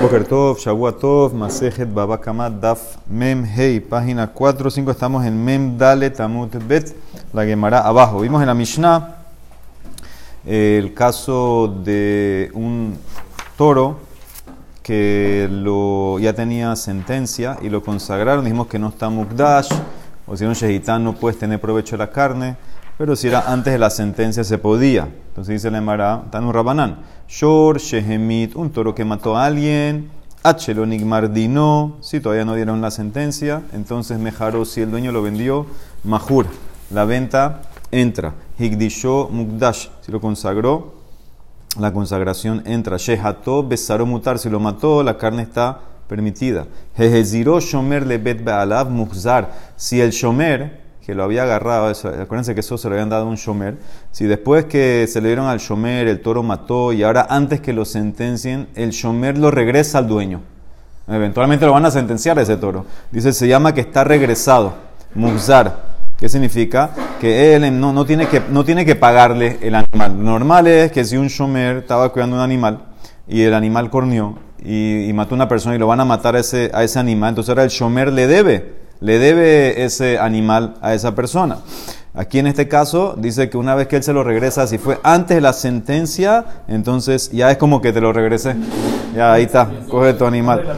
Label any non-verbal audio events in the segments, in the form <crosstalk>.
Boker Tov, Tov, Masejet, Babakamat, Daf, Mem, Hei, página 4, 5, estamos en Mem, Dale, Tamut, Bet, la Gemara abajo. Vimos en la Mishnah el caso de un toro que lo, ya tenía sentencia y lo consagraron, dijimos que no está Mukdash, o si un Shehitán no puedes tener provecho de la carne, pero si era antes de la sentencia se podía. Entonces dice la Emara, un Rabanán, Shor, Shehemit, un toro que mató a alguien, Achelonik Mardino, si todavía no dieron la sentencia, entonces Mejaro, si el dueño lo vendió, Mahur, la venta entra. Higdisho Mukdash, si lo consagró, la consagración entra. Shehato Besaro Mutar, si lo mató, la carne está permitida. Jeheziro Shomer Lebet Bealav Mukzar, si el Shomer que lo había agarrado, acuérdense que eso se lo habían dado a un shomer, si después que se le dieron al shomer, el toro mató y ahora antes que lo sentencien, el shomer lo regresa al dueño. Eventualmente lo van a sentenciar a ese toro. Dice, se llama que está regresado, muzar. ¿Qué significa? Que él no, no, tiene que, no tiene que pagarle el animal. normal es que si un shomer estaba cuidando un animal y el animal corneó y, mató a una persona y lo van a matar a ese, a ese animal, entonces ahora el shomer le debe le debe ese animal a esa persona. Aquí en este caso dice que una vez que él se lo regresa, si fue antes de la sentencia, entonces ya es como que te lo regrese. Ya ahí está, coge tu animal.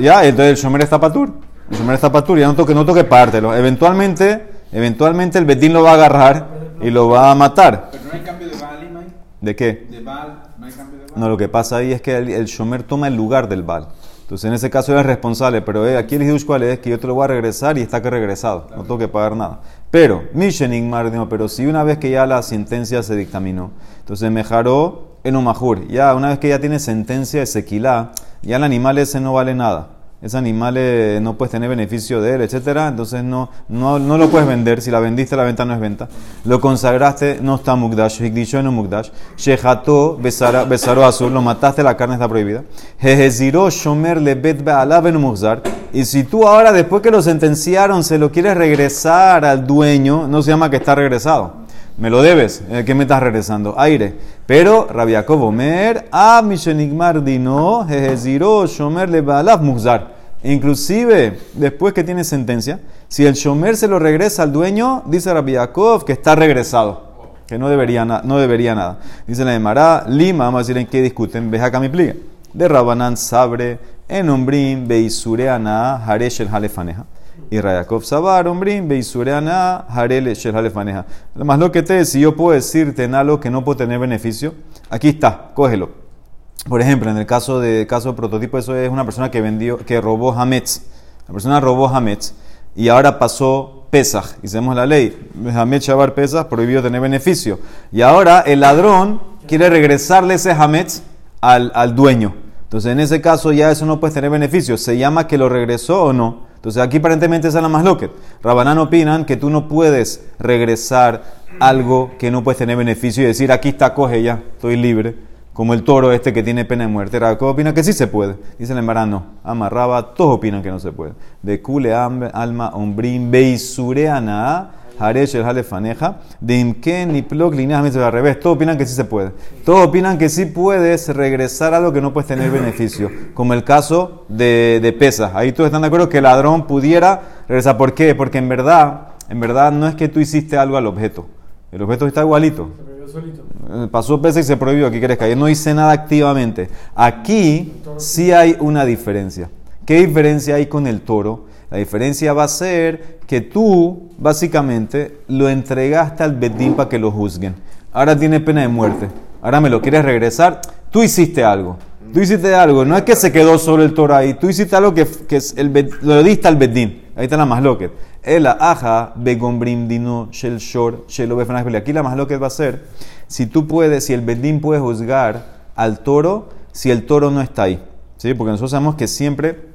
Ya, entonces el shomer está patur. El shomer está patur, ya no toque, no toque pártelo. Eventualmente, eventualmente el betín lo va a agarrar y lo va a matar. Pero no hay cambio de Baal, ¿De qué? De Baal, no hay cambio de Baal. No, lo que pasa ahí es que el, el shomer toma el lugar del Baal. Entonces, en ese caso eres responsable, pero eh, aquí el hidush cuál es que yo te lo voy a regresar y está que regresado, no tengo que pagar nada. Pero, Mishening Mardino, pero si una vez que ya la sentencia se dictaminó, entonces mejaró en un majur, ya una vez que ya tiene sentencia de sequilá, ya el animal ese no vale nada ese animal eh, no puedes tener beneficio de él, etcétera, entonces no, no, no, lo puedes vender. Si la vendiste, la venta no es venta. Lo consagraste, no está mukdash, hikdisho no mukdash. Shehato, besaro azul, lo mataste, la carne está prohibida. Shomer, lebet, be'alav, muzar. Y si tú ahora, después que lo sentenciaron, se lo quieres regresar al dueño, no se llama que está regresado me lo debes, ¿qué me estás regresando? Aire. Pero Rabiakov Omer, a Mishenigmar Dino, Jeheziro, Shomer le Baalaf Muzar. Inclusive, después que tiene sentencia, si el shomer se lo regresa al dueño, dice Rabbi Yaakov que está regresado, que no debería, no debería nada. Dice la Emara, Lima, vamos a decir en qué discuten, ve acá mi pliega. De Rabanán Sabre, en Ombrim, Beisureana, Haresh el Halefaneja. Y Rayakov Sabar, Ombrim, Beisureana, Harel el Halefaneja. Más lo que te si yo puedo decirte en algo que no puedo tener beneficio, aquí está, cógelo. Por ejemplo, en el caso de caso de prototipo, eso es una persona que vendió, que robó Hametz. La persona robó Hametz y ahora pasó Pesach. Hicimos la ley. Hametz Shabar Pesach, prohibido tener beneficio. Y ahora el ladrón quiere regresarle ese Hametz al, al dueño. Entonces, en ese caso ya eso no puede tener beneficio. ¿Se llama que lo regresó o no? Entonces, aquí aparentemente es la más loca. Rabanán opinan que tú no puedes regresar algo que no puedes tener beneficio y decir, aquí está, coge ya, estoy libre como el toro este que tiene pena de muerte. Rabakov opina que sí se puede. Dice el no. Amarraba, todos opinan que no se puede. De kule alma ombrim beisureana haresh el halefaneja. De imken ni plok lineas al revés. Todos opinan que sí se puede. Todos opinan que sí puedes regresar a algo que no puedes tener beneficio. Como el caso de, de Pesa. Ahí todos están de acuerdo que el ladrón pudiera regresar. ¿Por qué? Porque en verdad, en verdad no es que tú hiciste algo al objeto. El objeto está igualito. Eh, pasó pesa y se prohibió. Aquí quieres caer. No hice nada activamente. Aquí sí hay una diferencia. ¿Qué diferencia hay con el toro? La diferencia va a ser que tú, básicamente, lo entregaste al Bedín para que lo juzguen. Ahora tiene pena de muerte. Ahora me lo quieres regresar. Tú hiciste algo. Tú hiciste algo. No es que se quedó solo el toro ahí. Tú hiciste algo que, que el, lo diste al Bedín. Ahí está la loca. El aja begombrim dino shel shor shelo Aquí la loca va a ser si tú puedes, si el bedín puede juzgar al toro si el toro no está ahí. ¿Sí? Porque nosotros sabemos que siempre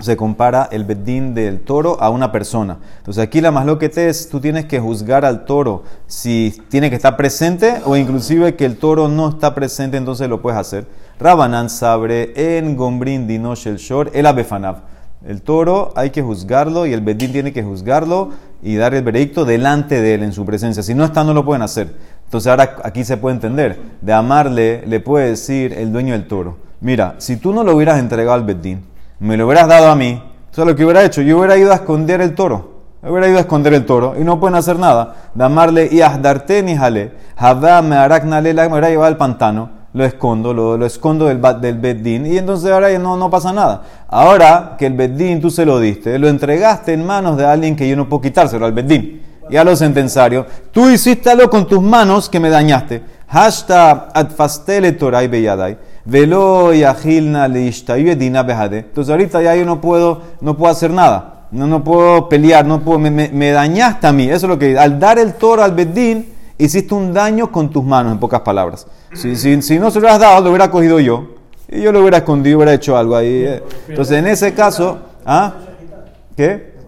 se compara el bedín del toro a una persona. Entonces aquí la más loca es, tú tienes que juzgar al toro si tiene que estar presente o inclusive que el toro no está presente, entonces lo puedes hacer. Rabanan sabre en gombrin dino shel shor el abefanav. El toro hay que juzgarlo y el bedín tiene que juzgarlo y dar el veredicto delante de él en su presencia. Si no está, no lo pueden hacer. Entonces ahora aquí se puede entender. De amarle le puede decir el dueño del toro. mira, si tú no lo hubieras entregado al Bedín, me lo hubieras dado a mí, entonces lo que hubiera hecho, yo hubiera ido a esconder el toro. Hubiera ido a esconder el toro y no pueden hacer nada. Damarle y ahdarte ni jale. Javá me araknale me hubiera llevado al pantano. Lo escondo, lo, lo escondo del, del Beddin y entonces ahora no, no pasa nada. Ahora que el Beddin tú se lo diste, lo entregaste en manos de alguien que yo no puedo quitárselo al Beddin. Y a los sentenciarios, tú hiciste algo con tus manos que me dañaste. Hashtag atfastele toray beyadai. Velo y agilna leishtayu edina behade. Entonces ahorita ya yo no puedo, no puedo hacer nada. No, no puedo pelear, no puedo, me, me- me dañaste a mí. Eso es lo que al dar el toro al Bedín, hiciste un daño con tus manos, en pocas palabras. Si, si, si no se lo hubieras dado, lo hubiera cogido yo. Y yo lo hubiera escondido, hubiera hecho algo ahí. eh. Entonces, en ese caso, ¿ah? ¿Qué?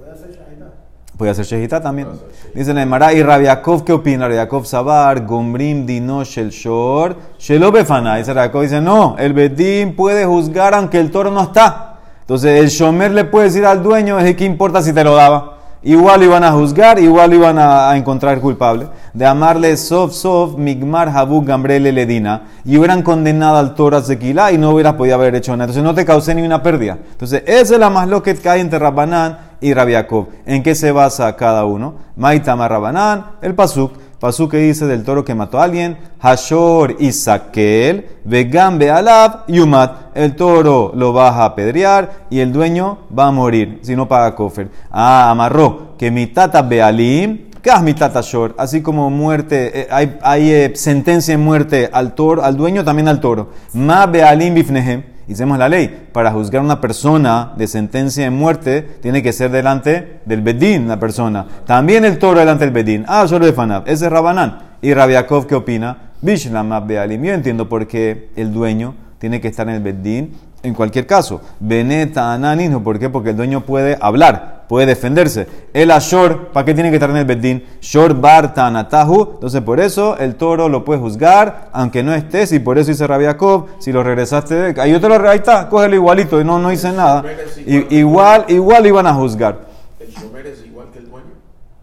Puede hacer Shehita también. Dice Neymar, y Rabiakov, ¿qué opina? Rabiakov Sabar, Gomrim, Dino, Shel Shor, Shelo Befana. Dice Rabiakov, dice, no, el Bedín puede juzgar aunque el toro no está. Entonces el Shomer le puede decir al dueño, es que importa si te lo daba. Igual iban a juzgar, igual iban a, encontrar culpable. De amarle Sof Sof, Migmar, Habuk, Gambrele, Ledina. Y hubieran condenado al toro a Sequila y no hubieras podido haber hecho nada. Entonces no te causé ni una pérdida. Entonces esa es la más lo que cae entre Rabbanán y Rabiakov. ¿En qué se basa cada uno? Maitama Rabbanán, el Pasuk. Pasuk que dice del toro que mató a alguien. Hashor y Sakel, Vegam Bealab, Yumat. El toro lo vas a apedrear y el dueño va a morir si no paga cofer. Ah, amarró que mi tata Bealim, Kas mi tata Shor. Así como muerte, eh, hay, hay eh, sentencia en muerte al toro, al dueño, también al toro. Ma Bealim Bifnehem. Hicimos la ley. Para juzgar a una persona de sentencia de muerte, tiene que ser delante del Bedín, la persona. También el toro delante del Bedín. Ah, solo de Fanab. Ese es Rabanán. ¿Y Rabiakov qué opina? Bishlam. Yo entiendo por qué el dueño tiene que estar en el Bedín en cualquier caso. Beneta Ananin, ¿por qué? Porque el dueño puede hablar, puede defenderse. El Ashor, ¿para qué tiene que estar en el Bedín? Shor Bar Tanatahu. Entonces, por eso el toro lo puede juzgar, aunque no estés, y por eso dice Rabiakov, si lo regresaste, de- ahí yo te lo ahí está, cógelo igualito, y no, no hice nada. Igual, igual iban a juzgar. El shomer es igual que el dueño.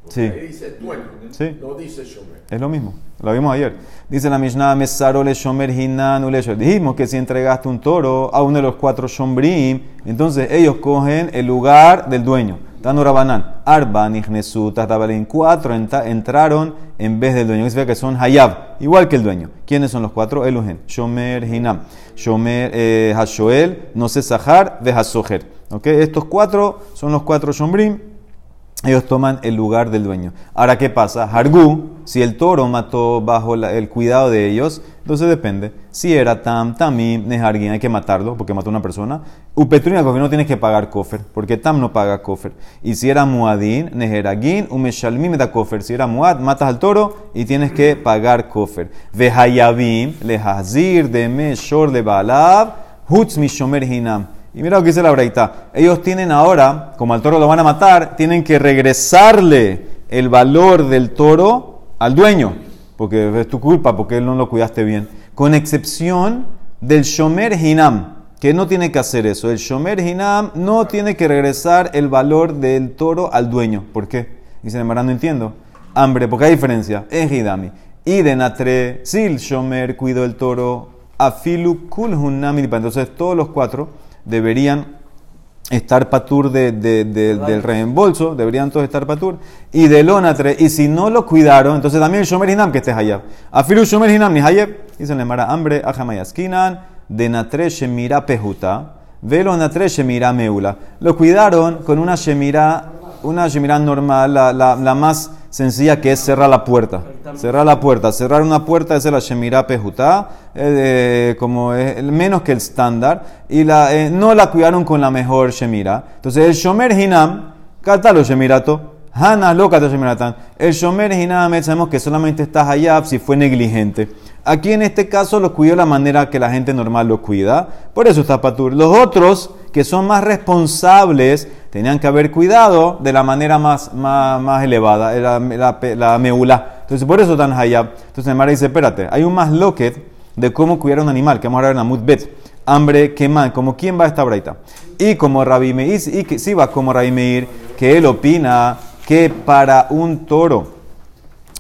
Porque Sí. Ahí dice dueño, Sí. no dice shomer. Es lo mismo, lo vimos ayer. Dice la Mishnah, Mesaro le shomer hinan. Dijimos que si entregaste un toro a uno de los cuatro shombrim, entonces ellos cogen el lugar del dueño. Tanu Rabanán, Arba, Nihnesu, Tatabalín, cuatro entraron en vez del dueño. Significa que son Hayab, igual que el dueño. ¿Quiénes son los cuatro? Elugen, Shomer, Hinam, Shomer, eh, Hashoel, Nose Sahar, Vehasoher. ¿Ok? Estos cuatro son los cuatro shombrim ellos toman el lugar del dueño. Ahora, ¿qué pasa? Hargu, si el toro mató bajo el cuidado de ellos, entonces depende. Si era Tam, Tamim, Nehargin, hay que matarlo porque mató a una persona. Upetrina, no tienes que pagar kofer, porque Tam no paga kofer. Y si era Muadin, Neheragin, Umeshalmim da kofer. Si era Muad, matas al toro y tienes que pagar kofer. Vehayavim, Lehazir, Deme, Shor, de Hutz, Mishomer, Hinam. Y mira lo que dice la breita. Ellos tienen ahora, como al toro lo van a matar, tienen que regresarle el valor del toro al dueño. Porque es tu culpa, porque él no lo cuidaste bien. Con excepción del Shomer Hinam, que no tiene que hacer eso. El Shomer Hinam no tiene que regresar el valor del toro al dueño. ¿Por qué? Dicen, hermano, no entiendo. Hambre, porque hay diferencia. Es Hidami. Y de Natre, si Shomer cuidó el toro, Afilu Kul Hunam Entonces todos los cuatro deberían estar patur de, de- de- del reembolso, deberían todos estar patur, y del onatre, y si no lo cuidaron, entonces también el shomer hinam que esté hayab. Afilu shomer hinam ni hayab, dicen mara hambre, ajamayaskinan, de natre shemira pejuta, velo natre shemira meula. Lo cuidaron con una shemira, una shemira normal, la, la- la más sencilla que es cerrar la puerta. Cerrar la puerta. Cerrar una puerta es la Shemira Pejutá, eh, como es menos que el estándar. Y la, eh, no la cuidaron con la mejor Shemira. Entonces el Shomer Hinam, Katalo Shemirato, Hana lo Katalo Shemiratan. El Shomer Hinam, eh, sabemos que solamente está Hayab si fue negligente. Aquí en este caso lo cuidó la manera que la gente normal lo cuida. Por eso está Patur. Los otros, que son más responsables, tenían que haber cuidado de la manera más, más, más elevada, la, la, la meula. Entonces, por eso están hayab. Entonces, Mara dice: Espérate, hay un más loquet de cómo cuidar un animal, que vamos a ver en Amud Bet. Hambre, queman, como quién va a esta braita. Y como Rabbi Meir, y que sí va como Rabbi Meir, que él opina que para un toro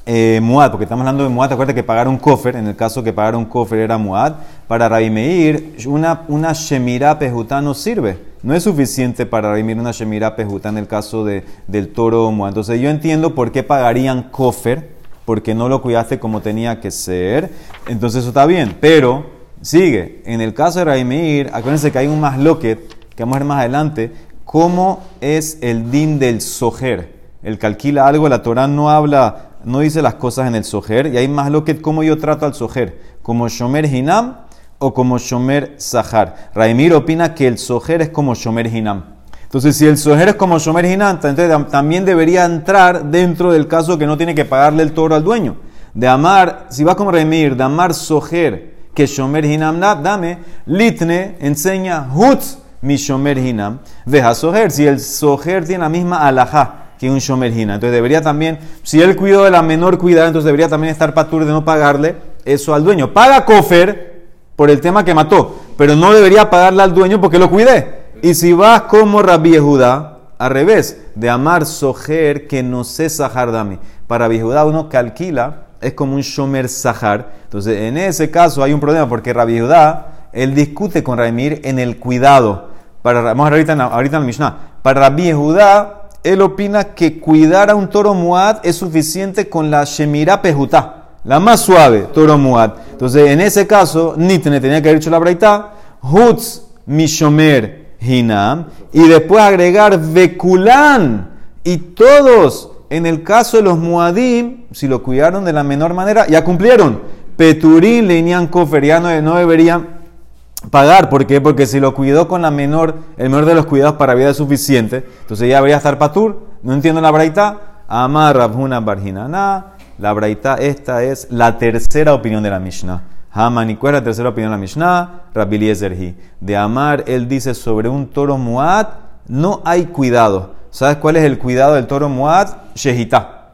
eh, Muad, porque estamos hablando de Muad, acuérdate que pagar un cofer, en el caso que pagar un cofer era Muad, para Rabbi Meir, una, una Pejutá no sirve. No es suficiente para Rabbi Meir una Shemirá Pejutá en el caso de, del toro Muad. Entonces yo entiendo por qué pagarían cofer, porque no lo cuidaste como tenía que ser. Entonces eso está bien, pero sigue. En el caso de Rabbi Meir, acuérdense que hay un más loquet, que vamos a ver más adelante, cómo es el din del sojer. El que alquila algo, la Torah no habla no dice las cosas en el sojer, y hay más lo que cómo yo trato al sojer, como shomer hinam o como shomer sahar. Raimir opina que el sojer es como shomer hinam. Entonces, si el sojer es como shomer hinam, entonces también debería entrar dentro del caso que no tiene que pagarle el toro al dueño. De amar, si va como Raimir, de amar sojer que shomer hinam dame, litne enseña hutz mi shomer hinam, deja sojer. Si el sojer tiene la misma alajá, que un shomer Entonces debería también, si él cuidó de la menor cuidado, entonces debería también estar patur de no pagarle eso al dueño. Paga Kofer por el tema que mató, pero no debería pagarle al dueño porque lo cuidé. Y si vas como Rabbi Judá, al revés, de amar sojer que no sé sahar dami. Para Judá uno que alquila es como un shomer sahar. Entonces en ese caso hay un problema porque Rabbi Judá, él discute con Ramir en el cuidado. Para, vamos ahorita en, ahorita en la Mishnah. Para Rabbi Judá, él opina que cuidar a un toro muad es suficiente con la Shemira Pejutá, la más suave, toro muad. Entonces, en ese caso, Nitne tenía que haber hecho la braita, Hutz Mishomer Hinam, y después agregar Vekulán, y todos, en el caso de los muadim, si lo cuidaron de la menor manera, ya cumplieron. Peturín, Leinian Kofer, ya no, no deberían pagar. ¿Por qué? Porque si lo cuidó con la menor, el menor de los cuidados para vida es suficiente, entonces ya debería estar patur. No entiendo la braita. Amar Rabhuna Barjinana. La braita, esta es la tercera opinión de la Mishnah. Haman, ¿y cuál es la tercera opinión de la Mishnah? Rabbi Eliezer De Amar, él dice sobre un toro muad, no hay cuidado. ¿Sabes cuál es el cuidado del toro muad? Shehita.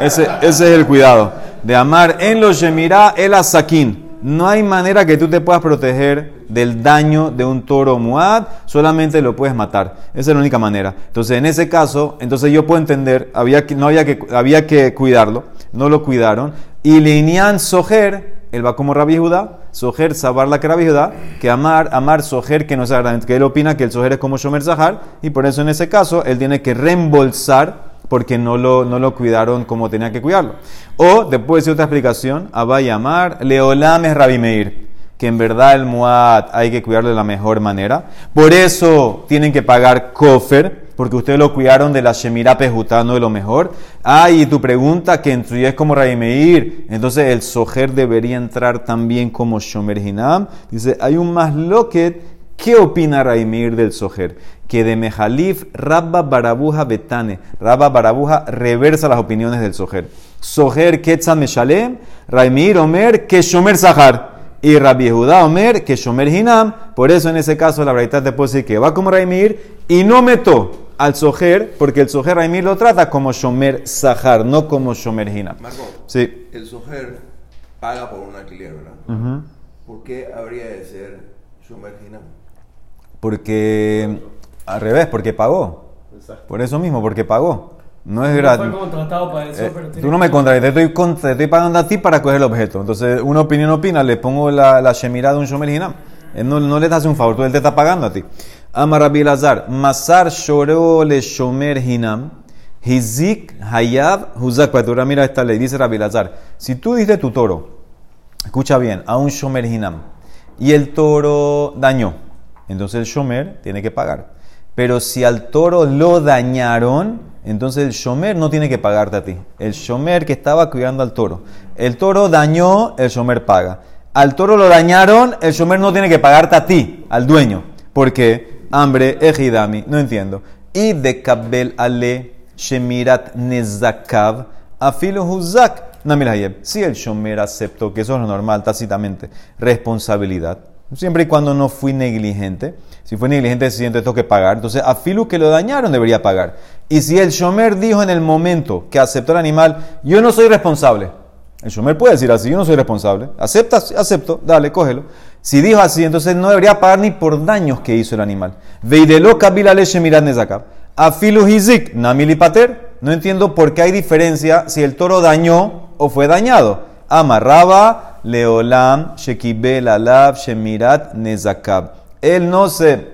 Ese, es el cuidado. De Amar en los Shemirá el asakin no hay manera que tú te puedas proteger del daño de un toro muad, solamente lo puedes matar. Esa es la única manera. Entonces, en ese caso, entonces yo puedo entender, había no había que, había que cuidarlo, no lo cuidaron. Y Linian Sojer, él va como Rabbi Judá, Sojer, sabar la que Rabbi Judá, que amar, amar Sojer, que no agradable, que él opina que el Sojer es como Shomer Zahar, y por eso en ese caso él tiene que reembolsar porque no lo, no lo cuidaron como tenía que cuidarlo. O, después de otra explicación, Abba llamar Leolam es Rabbi Meir, que en verdad el Muad hay que cuidarlo de la mejor manera. Por eso tienen que pagar Kofer, porque ustedes lo cuidaron de la Shemira Pejutano de lo mejor. Ah, y tu pregunta, que es como Rabbi Meir, entonces el Sojer debería entrar también como Shomer Hinam. Dice, hay un más loquet ¿Qué opina Raimir del Sojer? Que de Mejalif, Rabba Barabuja Betane. Rabba Barabuja reversa las opiniones del Sojer. Sojer Ketzan Meshalem, Raimir Omer que Shomer Sahar. Y Rabbi Judá Omer que Shomer Hinam. Por eso en ese caso la verdad te puede decir que va como Raimir y no meto al Sojer, porque el Sojer Raimir lo trata como Shomer Sahar, no como Shomer Hinam. Marco, sí. el Sojer paga por un alquiler, ¿verdad? ¿Por qué habría de ser Shomer Hinam? Porque, al revés, porque pagó. Por eso mismo, porque pagó. No es gratis. Eh, tú no me contratas, te estoy, te estoy pagando a ti para coger el objeto. Entonces, una opinión opina, le pongo la, la shemira de un shomer hinam. Él no, no le hace un favor, tú él te está pagando a ti. Amar Rabbi Lazar, Masar shoreo le shomer hinam, hizik hayab huzak. Mira esta ley, dice Rabbi Lazar. Si tú diste tu toro, escucha bien, a un shomer hinam, y el toro dañó, entonces el shomer tiene que pagar. Pero si al toro lo dañaron, entonces el shomer no tiene que pagarte a ti. El shomer que estaba cuidando al toro. El toro dañó, el shomer paga. Al toro lo dañaron, el shomer no tiene que pagarte a ti, al dueño. ¿Por qué? Hambre, ejidami. No entiendo. Y de kabel ale shemirat nezakav afilo huzak. Si el shomer aceptó, que eso es lo normal tácitamente, responsabilidad Siempre y cuando no fui negligente. Si fue negligente, se siente tengo que pagar. Entonces, a Filu que lo dañaron debería pagar. Y si el Shomer dijo en el momento que aceptó el animal, yo no soy responsable. El Shomer puede decir así, yo no soy responsable. Acepta, acepto, dale, cógelo. Si dijo así, entonces no debería pagar ni por daños que hizo el animal. Veidelo kabila leche mirad. Afilu hizik, namili pater, No entiendo por qué hay diferencia si el toro dañó o fue dañado. Amarraba, leolam, shekibel, alab, shemirat, nezakab. Él no se,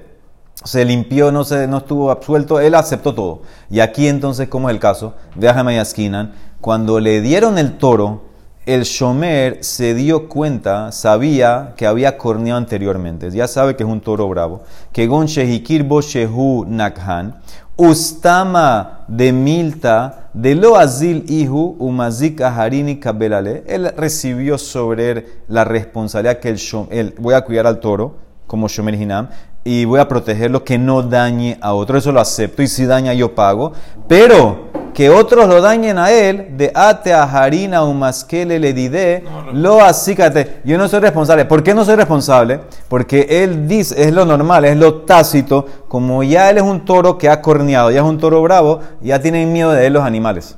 se limpió, no, se, no estuvo absuelto, él aceptó todo. Y aquí entonces, ¿cómo es el caso? Déjame esquinan. Cuando le dieron el toro, el Shomer se dio cuenta, sabía que había corneado anteriormente. Ya sabe que es un toro bravo. Que gon shehikirbo shehu nakhan. Ustama de Milta, de lo azil ihu, umazik aharini kabelale. Él recibió sobre él la responsabilidad que el Shomer, voy a cuidar al toro, como Shomer Hinam, y voy a protegerlo que no dañe a otro. Eso lo acepto, y si daña yo pago. Pero que otros lo dañen a él, de ate a harina o masquele le dide, lo acícate. Yo no soy responsable. ¿Por qué no soy responsable? Porque él dice, es lo normal, es lo tácito. Como ya él es un toro que ha corneado, ya es un toro bravo, ya tienen miedo de él los animales.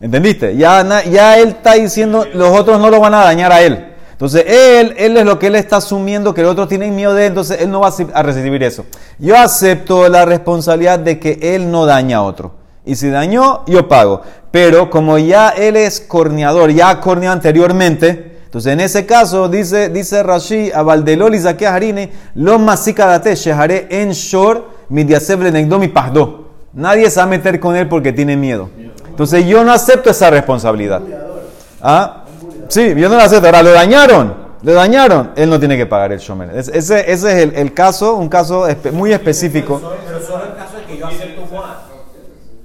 ¿Entendiste? Ya, ya él está diciendo, los otros no lo van a dañar a él. Entonces, él, él es lo que él está asumiendo, que los otros tienen miedo de él, entonces él no va a recibir eso. Yo acepto la responsabilidad de que él no daña a otro. Y si dañó, yo pago. Pero como ya él es corneador, ya ha corneado anteriormente, entonces en ese caso dice, dice Rashi, a Valdelol y Harine, lo masikadate sheharé en shor mi negdo mi pahdo. Nadie se va a meter con él porque tiene miedo. Entonces yo no acepto esa responsabilidad. ¿Ah? Sí, yo no la acepto. Ahora lo dañaron. Le dañaron, él no tiene que pagar el shomer. Ese, ese es el, el, caso, un caso muy específico. Pero solo el caso de que yo acepto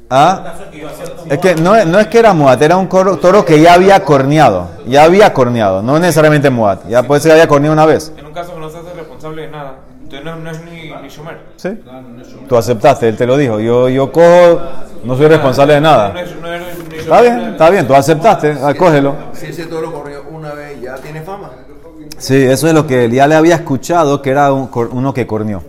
¿Ah? Es que no, no, es que era muat, era un toro que ya había corneado. Ya había corneado, no necesariamente muat. Ya puede ser que había corneado una vez. En un caso que no se hace responsable de nada. Entonces no, no es ni, ni Shomer. Sí. Tú aceptaste, él te lo dijo. Yo, yo cojo, no soy responsable de nada. Está bien, está bien, tú aceptaste, cógelo. Si ese toro corrió una vez, ya tiene fama. Sí, eso es lo que él ya le había escuchado, que era uno que corneó.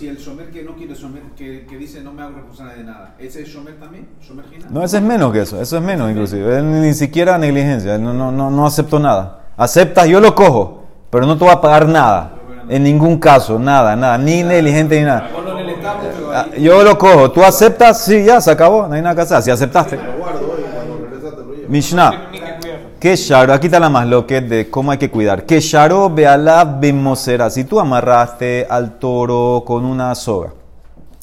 Si el Shomer que no quiere Shomer, que, que dice no me hago responsable de nada, ¿ese es Shomer también? ¿Shomer No, ese es menos que eso, eso es menos inclusive. Él ni siquiera negligencia, él no, no, no, no aceptó nada. Aceptas, yo lo cojo, pero no te voy a pagar nada. En ningún caso, nada, nada, ni negligente ni nada. Ah, yo lo cojo, tú aceptas, sí, ya, se acabó, no hay nada que hacer, si aceptaste. Mishnah. Que sharo, aquí está la más lo que de cómo hay que cuidar. Que sharo beala bemosera. Si tú amarraste al toro con una soga,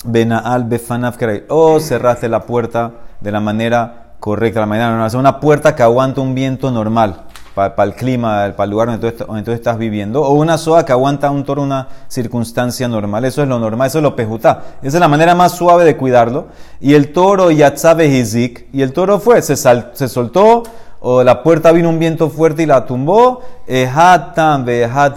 benaal befanaf o cerraste la puerta de la manera correcta, la manera normal, una puerta que aguanta un viento normal para el clima, para el lugar donde tú, donde estás viviendo, o una soga que aguanta un toro una circunstancia normal. Eso es lo normal, eso es lo pejutá. Esa es la manera más suave de cuidarlo. Y el toro yatzabe hizik, y el toro fue, se, se soltó o la puerta vino un viento fuerte y la tumbó,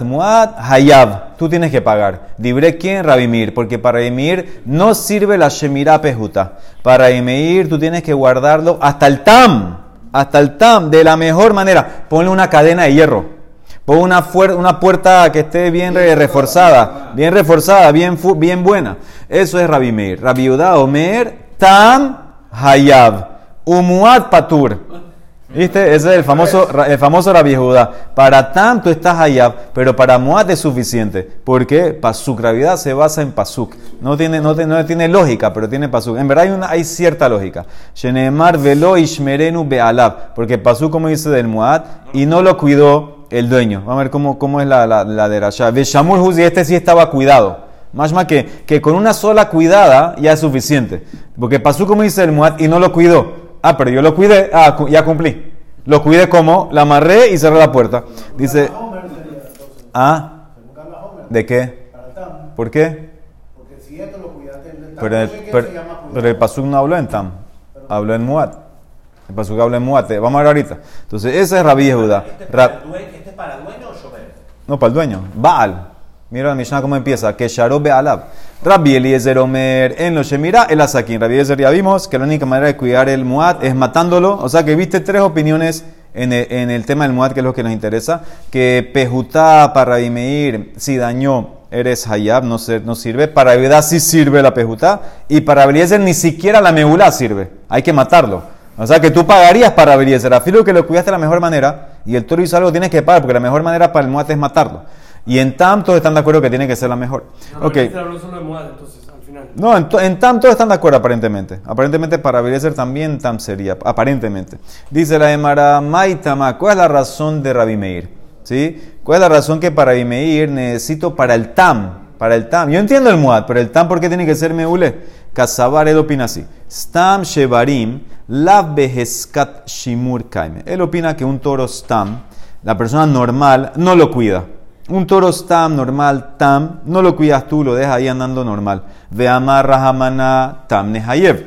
Muad Hayab. Tú tienes que pagar. Dibre quién? Rabimir. Porque para Rabimir no sirve la Shemirá Pejuta. Para Rabimir tú tienes que guardarlo hasta el Tam. Hasta el Tam. De la mejor manera. Ponle una cadena de hierro. Pon una, puerta que esté bien reforzada. Bien reforzada, bien, bien buena. Eso es Rabimir. Rabiudá Omer Tam Hayab. Umuad Patur. ¿Viste? Ese es el famoso, el famoso Rabbi Judá. Para tanto estás allá, pero para Moat es suficiente. Porque Pasuk, gravedad se basa en Pasuk. No tiene, no, no tiene lógica, pero tiene Pasuk. En verdad hay, una, hay cierta lógica. Shenemar velo ishmerenu be'alab. Porque Pasuk, como dice del Moat, y no lo cuidó el dueño. Vamos a ver cómo, cómo es la, la, la de Rasha. Huzi, este sí estaba cuidado. Más más que, que con una sola cuidada ya es suficiente. Porque pasó como dice el Muad y no lo cuidó. Ah, pero yo lo cuidé, ah, ya cumplí. Lo cuidé como, la amarré y cerré la puerta. Dice, ah, ¿de qué? ¿Por qué? Porque si esto lo cuidaste, pero el, pero, pero el Pasuk no habló en Tam, habló en Muat. El Pasuk habló en Muat. Vamos a ver ahorita. Entonces, ese es Rabí Yehuda. ¿Este, ¿Este es para el dueño o Shomer? No, para el dueño. Baal. Mira la Mishnah cómo empieza. Que Sharobe Alab. Rabbi Eliezer Omer en lo Shemira el Asakin. Rabbi Eliezer ya vimos que la única manera de cuidar el Muad es matándolo. O sea que viste tres opiniones en el, en el tema del Muad, que es lo que nos interesa. Que Pejutá para Meir, si dañó, eres Hayab, no, no sirve. Para Evedá sí sirve la Pejutá. Y para Eliezer ni siquiera la Meulá sirve. Hay que matarlo. O sea que tú pagarías para Eliezer. Afilo que lo cuidaste de la mejor manera y el toro hizo algo, tienes que pagar porque la mejor manera para el Muad es matarlo. Y en Tam todos están de acuerdo que tiene que ser la mejor. No, Ok. pero habló solo de entonces, al final. No, en, en Tam todos están de acuerdo aparentemente. Aparentemente para Abeliezer también Tam sería, aparentemente. Dice la Emara, Maitama, ¿cuál es la razón de Rabbi Meir? ¿Sí? ¿Cuál es la razón que para Rabbi Meir necesito para el Tam? Para el Tam. Yo entiendo el Muad, pero el Tam, ¿por qué tiene que ser Meule? Casabar, él opina así. Stam Shevarim, la Beheskat Shimur Kaime. Él opina que un toro Stam, la persona normal, no lo cuida. Un toro Stam normal, Tam, no lo cuidas tú, lo dejas ahí andando normal. Ve amarra Hamana Tam Nehayev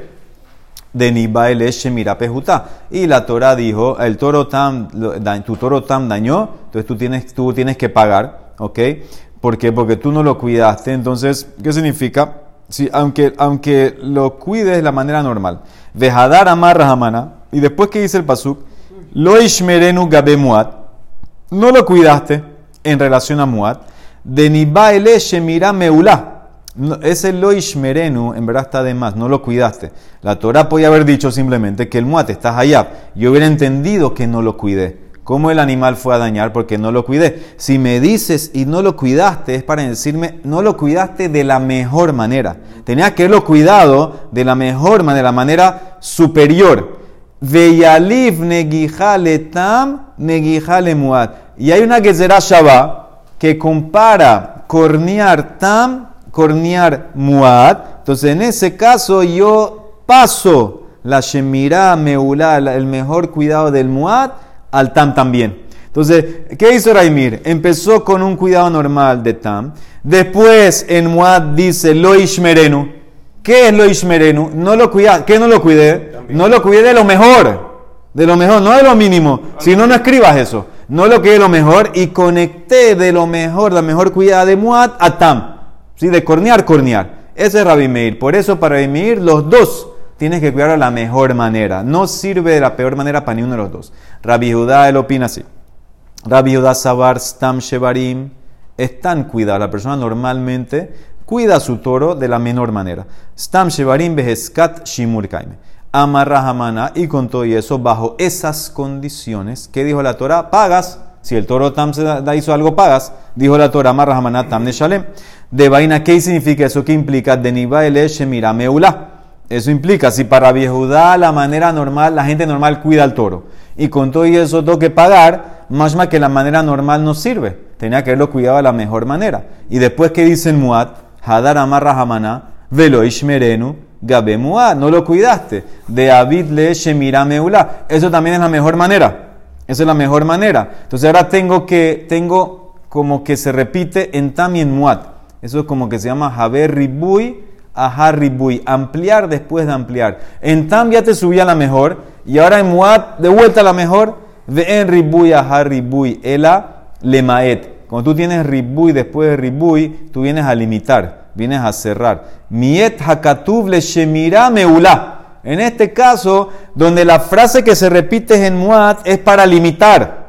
de Nibael Shemira Pejutá. Y la Torah dijo, el toro tam, tu toro tam dañó, entonces tú tienes, tú tienes que pagar, ¿ok? ¿Por qué? Porque tú no lo cuidaste. Entonces, ¿qué significa? Si, aunque, aunque lo cuides de la manera normal. Vejadar amarra hamana. Y después que dice el pasuk, lo ishmerenu gabe muat, no lo cuidaste en relación a muat. De Nibael Shemira meulá. Ese lo ishmerenu en verdad está de más, no lo cuidaste. La Torah podía haber dicho simplemente que el muate está allá. Yo hubiera entendido que no lo cuidé. ¿Cómo el animal fue a dañar? Porque no lo cuidé. Si me dices y no lo cuidaste, es para decirme, no lo cuidaste de la mejor manera. Tenías que haberlo cuidado de la mejor manera, la manera superior. Negijale tam, muat. Y hay una que será Shabbat que compara cornear tam, cornear muad. Entonces, en ese caso, yo paso la shemirá meulá, el mejor cuidado del muad, al tam también. Entonces, ¿qué hizo Raimir? Empezó con un cuidado normal de tam. Después, en muad dice lo ishmerenu. ¿Qué es lo ishmerenu? No lo cuida, ¿Qué no lo cuidé? No lo cuidé de lo mejor. De lo mejor, no de lo mínimo. Si no, no escribas eso. No lo que de lo mejor y conecté de lo mejor, la mejor cuidada de Muad a Tam. ¿Sí? De cornear, cornear. Ese es Rabbi Meir. Por eso, para Rabbi Meir, los dos tienes que cuidar de la mejor manera. No sirve de la peor manera para ni uno de los dos. Rabbi Judá, él opina así. Rabbi Judá Sabar Stam Shevarim es tan cuidado. La persona normalmente cuida a su toro de la menor manera. Stam Shevarim Beheskat Shimur Kaime. Amarra Hamana y con todo y eso, bajo esas condiciones, ¿qué dijo la Torah? Pagas. Si el toro Tam se da, hizo algo, pagas. Dijo la Torah, Amarra Hamana Tam de Shalem. De vaina, ¿qué significa eso? ¿Qué implica? De Nibael Shemira Meula. Eso implica, si para Judá la manera normal, la gente normal cuida al toro, y con todo y eso tengo que pagar, más más que la manera normal no sirve. Tenía que haberlo cuidado de la mejor manera. Y después que dicen Muad, Hadar Amarra Hamana, Velo Ishmerenu, Gabe Muad, no lo cuidaste. De Abid Le Shemira Meula. Eso también es la mejor manera. Esa es la mejor manera. Entonces ahora tengo que, tengo como que se repite en Tam y en Muad. Eso es como que se llama Haber Ribui a Ribui. Ampliar después de ampliar. En Tam ya te subía la mejor. Y ahora en Muad, de vuelta a la mejor. Ve en Ribui a Ribui. Ela lemaet. Cuando tú tienes Ribui después de Ribui, tú vienes a limitar. Vienes a cerrar. Miet hakatuv le shemira meula. En este caso, donde la frase que se repite en Muad es para limitar.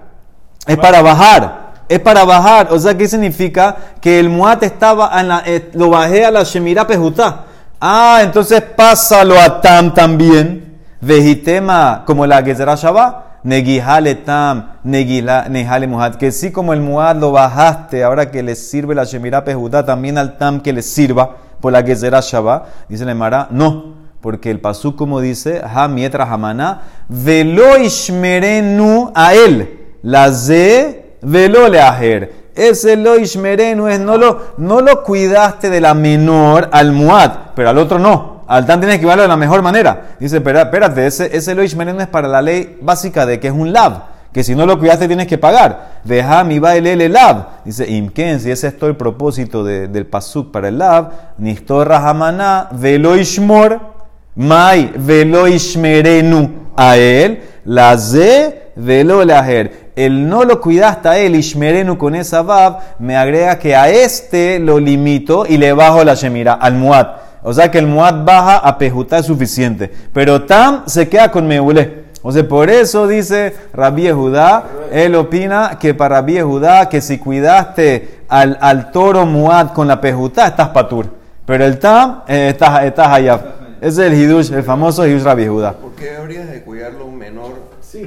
Es para bajar. Es para bajar. O sea, ¿qué significa? Que el muat estaba en la, eh, lo bajé a la Shemira Pejutá. Ah, entonces pásalo a Tam también. Vejitema, como la Gezerá Shabbat. Negihale Tam, Nejale Muhat. Que sí, como el muat lo bajaste, ahora que le sirve la Shemira Pejutá, también al Tam que le sirva por la Gezerá Shabbat. Dice la Emara, no. Porque el pasú como dice, ha mietra hamana, velo ishmerenu a él, la ze velo leajer. Ese lo ishmerenu es, no lo, no lo cuidaste de la menor al muad, pero al otro no. Al tan tienes que cuidarlo de la mejor manera. Dice, espera, espérate, ese, ese lo es para la ley básica de que es un lab. Que si no lo cuidaste tienes que pagar. Deja mi baile el lab. Dice, imken, si ese es todo el propósito de- del pasuk para el lab, nistor rahamana, velo ishmor, Mai velo ishmerenu a él, la ze velo laher. El no lo cuidaste a él, ishmerenu con esa bab, me agrega que a este lo limito y le bajo la shemira, al muad. O sea que el muad baja a pejuta es suficiente. Pero tam se queda con meule. O sea, por eso dice Rabbi Judá, él opina que para Rabbi Judá, que si cuidaste al, al toro muad con la pejuta, estás patur. Pero el tam, eh, estás, estás allá. Ese es el hidush, el famoso hidush Rabbi Judá. ¿Por qué habrías de cuidarlo un menor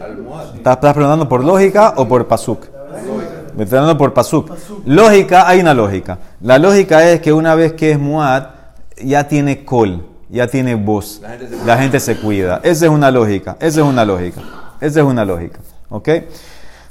al muad? ¿Estás, estás preguntando por lógica o por pasuk? Me estoy hablando por pasuk. Lógica, hay una lógica. La lógica es que una vez que es muad, ya tiene col, ya tiene voz. La gente se La gente se cuida. Esa es una lógica. Esa es una lógica. Esa es una lógica. ¿Ok?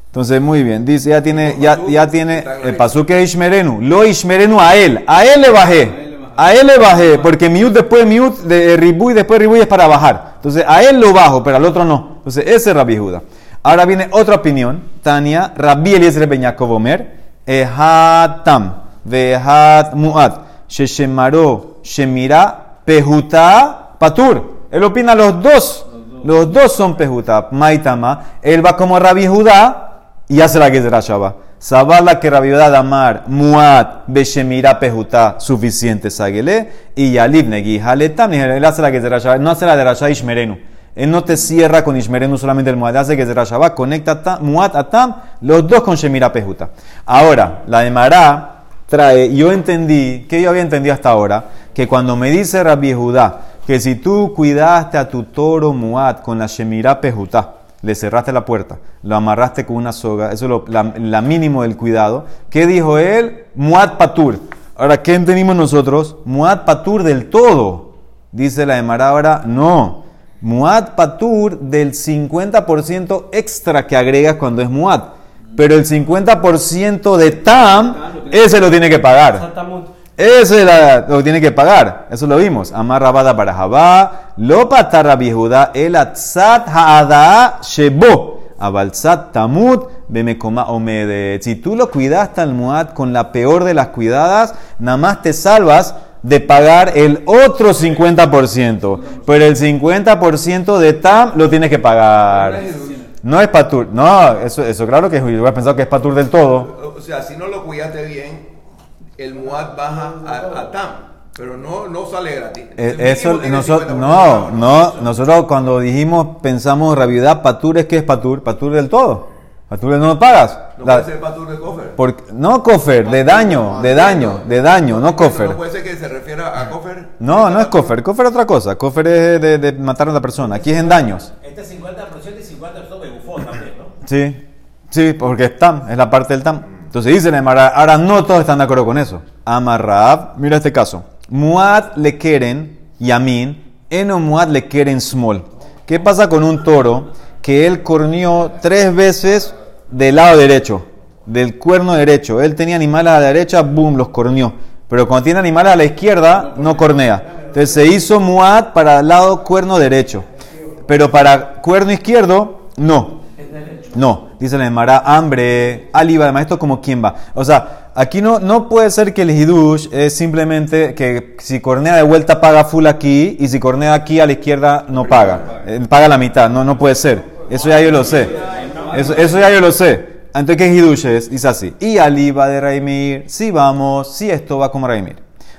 Entonces, muy bien. Dice, ya tiene, ya, ya tiene el pasuk es Ishmerenu. Lo Ishmerenu a él. A él le bajé. A él le bajé. Porque miut después de miut, de ribu y después de ribu es para bajar. Entonces, a él lo bajo, pero al otro no. Entonces, ese es Rabbi Judá. Ahora viene otra opinión. Tania, Rabbi Eliezer ben Yaakov Omer. Ehatam. Vehat muat. Sheshemaro. Shemira. Pehuta. Patur. Él opina los dos. Los dos son pejuta. Maitama. Él va como Rabbi Judá y hace la Gezerah Shabbat. Sabala que Rabbi Judá damar muat beshemira pejuta suficiente sagele y yalib negi haletam. Él hace la Gezerah Shabbat. No hace la de Rasha Ishmerenu. Él no te cierra con Ishmerenu solamente el muat. Hace Gezerah Shabbat. Conecta muat atam. Los dos con shemira pejuta. Ahora, la de Mará trae, yo entendí, que yo había entendido hasta ahora, que cuando me dice Rabbi Judá, que si tú cuidaste a tu toro muat con la Shemirá Pejutá, le cerraste la puerta, lo amarraste con una soga, eso es lo, la, mínimo del cuidado. ¿Qué dijo él? Muat Patur. Ahora, ¿qué entendimos nosotros? Muat Patur del todo. Dice la Emara ahora, no. Muat Patur del 50% extra que agregas cuando es Muat. Pero el 50% de Tam, ese lo tiene que pagar. Ese la- lo que tiene que pagar. Eso lo vimos. Amar rabada para Jabá. Lo patarra Judá. El atzat haada shebo. Abalzat tamut bemekoma omede. Si tú lo cuidaste al muad con la peor de las cuidadas, nada más te salvas de pagar el otro 50%. Pero el 50% de tam lo tienes que pagar. No es patur. No, eso, eso claro que es. Yo hubiera pensado que es patur del todo. O sea, si no lo cuidaste bien, el muad baja a, a tam, pero no, no sale gratis. Eh, El Eso, nosotros, 50%. no, no, nosotros cuando dijimos, pensamos rabiedad, patur es que es patur, patur del todo. Patur no lo pagas. No La- puede ser patur de cofer. porque- no cofer, de daño, de daño, de daño, no No cofer. puede ser que se refiera a cofer. No, no es cofer, cofer es otra cosa. Cofer es de, de matar a la persona. Aquí es en daños. Este 50% y 50% me bufó también, ¿no? Sí, sí, porque es tam, es la parte del tam. Entonces dice la Emara, ahora no todos están de acuerdo con eso. Amarrab, mira este caso. Muad le quieren yamin, eno muad le quieren small. ¿Qué pasa con un toro que él corneó tres veces del lado derecho, del cuerno derecho? Él tenía animales a la derecha, boom, los corneó. Pero cuando tiene animales a la izquierda, no cornea. Entonces se hizo muad para el lado cuerno derecho. Pero para cuerno izquierdo, no. No, dice la Emara, hambre, aliva, además esto como quién va. O sea, aquí no, no puede ser que el hidush es simplemente que si cornea de vuelta paga full aquí y si cornea aquí a la izquierda no paga. Eh, paga la mitad, no, no puede ser. Eso ya yo lo sé. Eso, eso ya yo lo sé. Entonces, ¿qué hidush es? Dice así. Y aliva de Raimir, si vamos, si esto va como Raimir.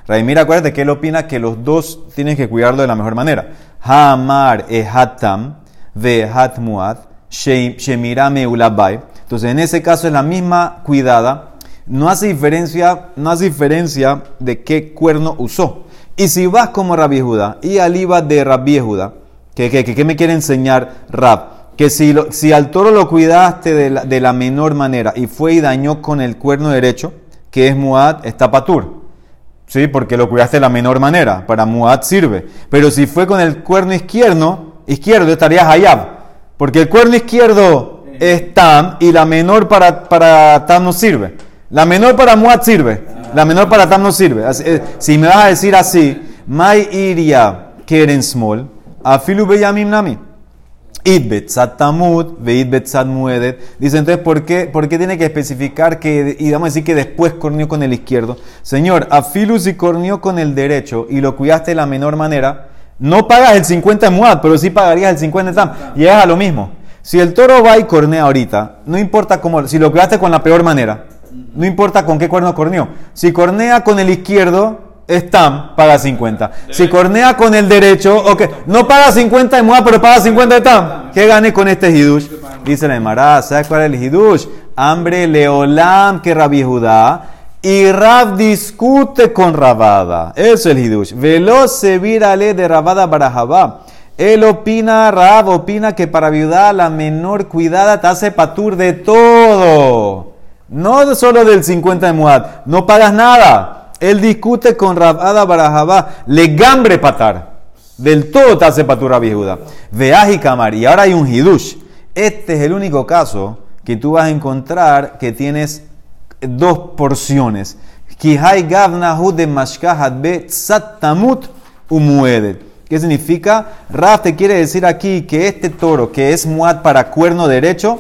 Raimir, acuérdate que él opina que los dos tienen que cuidarlo de la mejor manera. Hamar ehatam vehat muad shemira meulabai. Entonces, en ese caso es la misma cuidada. No hace diferencia, no hace diferencia de qué cuerno usó. Y si vas como Rabbi Judá y aliva de Rabbi Judá, ¿qué, qué, qué- qué me quiere enseñar Rab? Que si, lo- si al toro lo cuidaste de la, de la menor manera y fue y dañó con el cuerno derecho, que es Muad, está patur. Sí, porque lo cuidaste de la menor manera. Para Muad sirve. Pero si fue con el cuerno izquierdo, izquierdo estarías Hayab. Porque el cuerno izquierdo es Tam y la menor para, para Tam no sirve. La menor para Muad sirve. La menor para Tam no sirve. Eh, si me vas a decir así, Mai iria keren small, afilu beyamim nami. Id betzat tamud, veid betzat muedet. Dice entonces, ¿por qué, ¿por qué tiene que especificar que, y vamos a decir que después corneó con el izquierdo? Señor, afilu si corneó con el derecho y lo cuidaste de la menor manera, no pagas el 50 en muad, pero sí pagarías el 50 en tam. Llegas a lo mismo. Si el toro va y cornea ahorita, no importa cómo, si lo cuidaste con la peor manera, no importa con qué cuerno corneó. Si cornea con el izquierdo, es tam, paga 50. Si cornea con el derecho, ok, no paga 50 de muda, pero paga 50 de tam. ¿Qué gané con este hidush? Dice la Emara, ¿sabes cuál es el hidush? Hambre leolam que Rabbi Judá. Y Rab discute con Rabada. Eso es el hidush. Veloz se de Rabada Barajabá. Él opina, Rab opina que para viudar la menor cuidada te hace patur de todo. No solo del 50 de Muad. No pagas nada. Él discute con Rabada Barajabá. Le gambre patar. Del todo te hace patura viejuda. Veaj y Kamar. Y ahora hay un hidush. Este es el único caso que tú vas a encontrar que tienes dos porciones. ¿Qué significa? Raf te quiere decir aquí que este toro que es muad para cuerno derecho,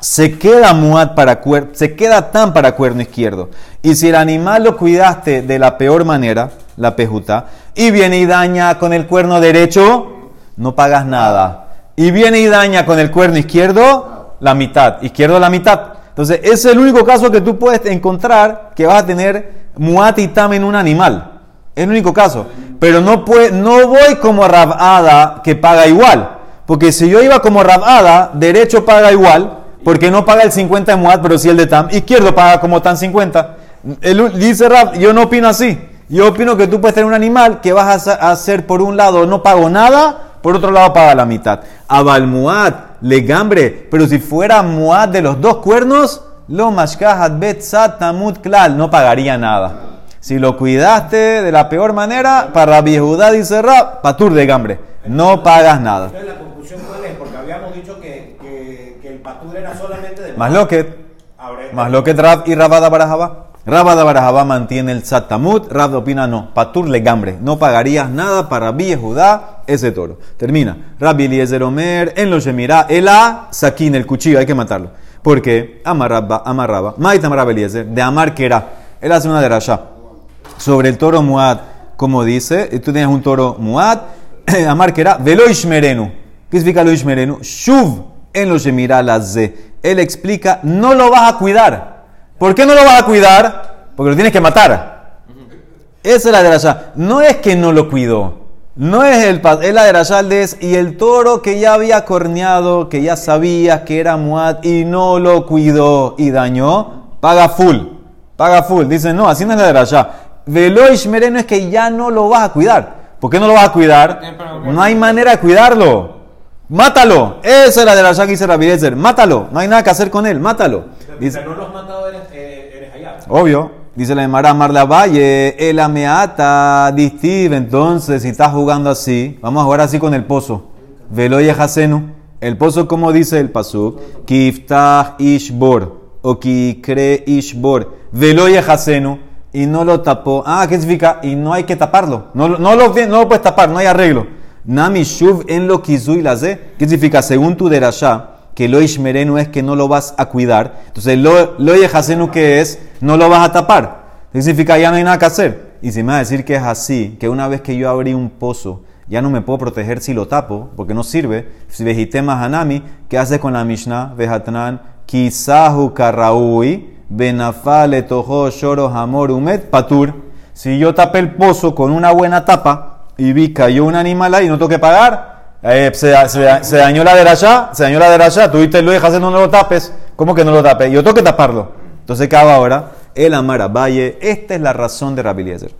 se queda muad para cuer- se queda tan para cuerno izquierdo. Y si el animal lo cuidaste de la peor manera, la pejuta, y viene y daña con el cuerno derecho, no pagas nada. Y viene y daña con el cuerno izquierdo, la mitad. Izquierdo la mitad. Entonces, ese es el único caso que tú puedes encontrar que vas a tener muat y tam en un animal. Es el único caso. Pero no, no voy como Rabada que paga igual. Porque si yo iba como Rabada, derecho paga igual, porque no paga el 50 de Muad, pero sí el de Tam. Izquierdo paga como Tam 50. El- dice Rab, yo no opino así. Yo opino que tú puedes tener un animal que vas a hacer por un lado no pago nada, por otro lado paga la mitad. Abal Muad, legambre. Pero si fuera Muad de los dos cuernos, lo mashkahat bet tamut klal, no pagaría nada. Si lo cuidaste de la peor manera, para Viejudá dice Rab, patur de gambre. No pagas nada. Entonces, la conclusión cuál es, porque habíamos dicho que, que, que el patur era solamente de Más lo que, más lo que Rab y Rabada Barajaba. Rabada Barajaba mantiene el Satamut, Rab opina no, patur le gambre. No pagarías nada para Viejudá ese toro. Termina. Rabbi Eliezer Omer, en lo Shemirá, el A, saquín, el cuchillo, hay que matarlo. Porque amarraba, amarraba, maita amarraba Eliezer, de amar que era. Él hace una de Rasha. sobre el toro Muad, como dice, tú tienes un toro Muad, <clears throat> Amar que era Velo Ishmerenu. ¿Qué significa lo Ishmerenu? Shuv en lo Shemirah Lazé. Él explica, no lo vas a cuidar. ¿Por qué no lo vas a cuidar? Porque lo tienes que matar. Esa es la de Rasha. No es que no lo cuidó. No es el pas- es la de Rashaldez y el toro que ya había corneado, que ya sabía que era Muad y no lo cuidó y dañó, paga full. Paga full. Dice, no, así no es la de Rasha. Velo Ishmerenu es que ya no lo vas a cuidar. ¿Por qué no lo vas a cuidar? No hay manera de cuidarlo. Mátalo. Esa es la de Rasha que dice Rabbi Eliezer. Mátalo. No hay nada que hacer con él. Mátalo. Dice, no los matado eres, eh, eres allá. Obvio. Dice la Emara Marla Valle, el ameata distiv. Entonces, si estás jugando así, vamos a jugar así con el pozo. Veloye Hasenu. El pozo, como dice el pasuk, Kiftah Ishbor o Kikre Ishbor. Veloye Hasenu. Y no lo tapó. Ah, ¿qué significa? Y no hay que taparlo. No, no, lo, no lo puedes tapar, no hay arreglo. Nami Shuv en lo Kizui la ¿Qué significa? Según tu derashá, que lo ishmerenu es que no lo vas a cuidar. Entonces, lo, lo yehasenu que es, no lo vas a tapar. ¿Qué significa? Ya no hay nada que hacer. Y si me va a decir que es así, que una vez que yo abrí un pozo, ya no me puedo proteger si lo tapo, porque no sirve. Si vejitema hanami, ¿qué haces con la Mishnah? Vejatnan, kisahu karraui, benafale toho shoro hamor umet patur. Si yo tapé el pozo con una buena tapa y vi cayó un animal ahí no tengo que pagar, eh, se, se- se dañó la derashá, se dañó la derashá, tú viste lo dejas no lo tapes, ¿cómo que no lo tapes? Yo tengo que taparlo. Entonces, ¿qué ahora? El Amara Valle, esta es la razón de Rabbi Eliezer.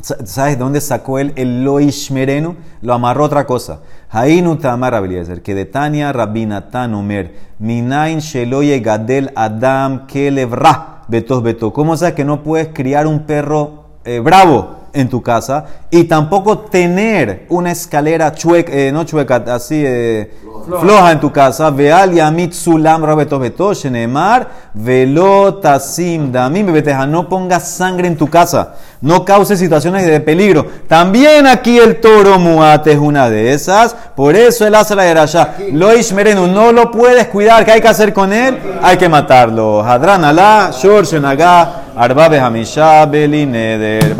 Sa- ¿Sabes de dónde sacó él el lo ishmerenu? Lo amarró otra cosa. Hainu tamar Eliezer, que de Tania Rabinatan Omer, minain sheloye gadel adam kelevra betos beto. ¿Cómo sabes que no puedes criar un perro eh, bravo en tu casa y tampoco tener una escalera chueca, eh, no chueca, así eh, floja. en tu casa? Veal yamit sulam rabetos beto, shenemar, velo tasim damim bebeteja. No pongas sangre en tu casa, no causes situaciones de peligro. También aquí el toro muate es una de esas, por eso él hace la de allá. Lo ishmerenu, no lo puedes cuidar, ¿qué hay que hacer con él? Hay que matarlo. Hadran alá, shor shenagá, arbabe hamisha, belineder.